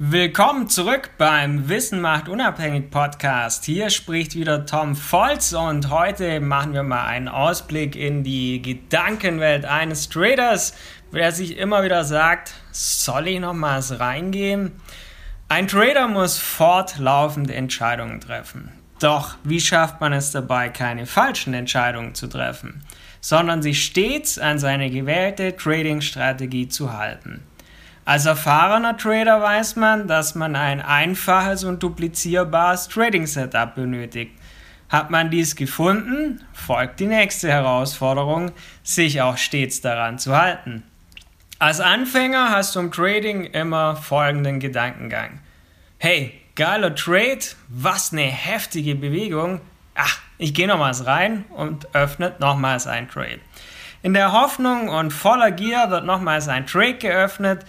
Willkommen zurück beim Wissen macht unabhängig Podcast. Hier spricht wieder Tom Volz und heute machen wir mal einen Ausblick in die Gedankenwelt eines Traders, der sich immer wieder sagt, soll ich nochmals reingehen? Ein Trader muss fortlaufend Entscheidungen treffen. Doch wie schafft man es dabei, keine falschen Entscheidungen zu treffen, sondern sich stets an seine gewählte Trading-Strategie zu halten? Als erfahrener Trader weiß man, dass man ein einfaches und duplizierbares Trading-Setup benötigt. Hat man dies gefunden, folgt die nächste Herausforderung, sich auch stets daran zu halten. Als Anfänger hast du im Trading immer folgenden Gedankengang. Hey, geiler Trade, was eine heftige Bewegung. Ach, ich gehe nochmals rein und öffnet nochmals ein Trade. In der Hoffnung und voller Gier wird nochmals ein Trade geöffnet,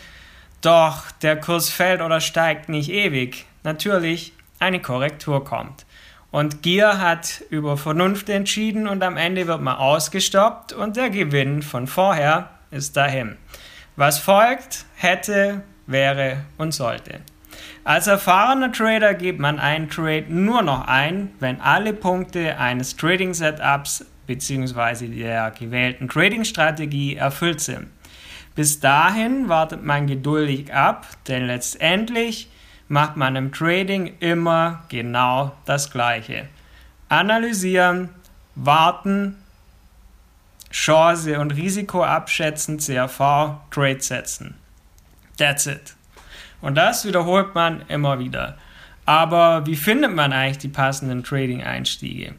doch der Kurs fällt oder steigt nicht ewig. Natürlich, eine Korrektur kommt. Und Gier hat über Vernunft entschieden und am Ende wird man ausgestoppt und der Gewinn von vorher ist dahin. Was folgt, hätte, wäre und sollte. Als erfahrener Trader gibt man einen Trade nur noch ein, wenn alle Punkte eines Trading Setups bzw. der gewählten Trading Strategie erfüllt sind. Bis dahin wartet man geduldig ab, denn letztendlich macht man im Trading immer genau das Gleiche. Analysieren, warten, Chance und Risiko abschätzen, CRV, Trade setzen. That's it. Und das wiederholt man immer wieder. Aber wie findet man eigentlich die passenden Trading-Einstiege?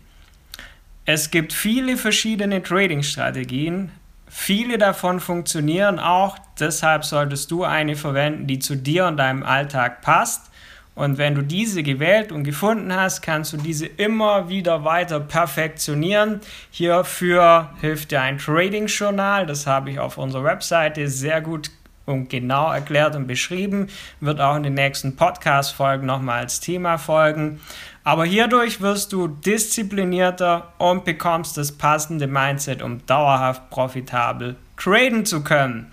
Es gibt viele verschiedene Trading-Strategien, Viele davon funktionieren auch, deshalb solltest du eine verwenden, die zu dir und deinem Alltag passt. Und wenn du diese gewählt und gefunden hast, kannst du diese immer wieder weiter perfektionieren. Hierfür hilft dir ein Trading-Journal, das habe ich auf unserer Webseite sehr gut und genau erklärt und beschrieben, wird auch in den nächsten Podcast-Folgen nochmal als Thema folgen. Aber hierdurch wirst du disziplinierter und bekommst das passende Mindset, um dauerhaft profitabel traden zu können.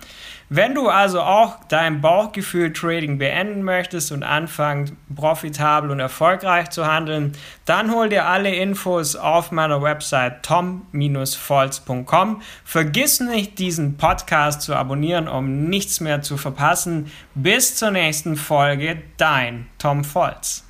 Wenn du also auch dein Bauchgefühl Trading beenden möchtest und anfangen profitabel und erfolgreich zu handeln, dann hol dir alle Infos auf meiner Website tom-volz.com. Vergiss nicht, diesen Podcast zu abonnieren, um nichts mehr zu verpassen. Bis zur nächsten Folge, dein Tom Volz.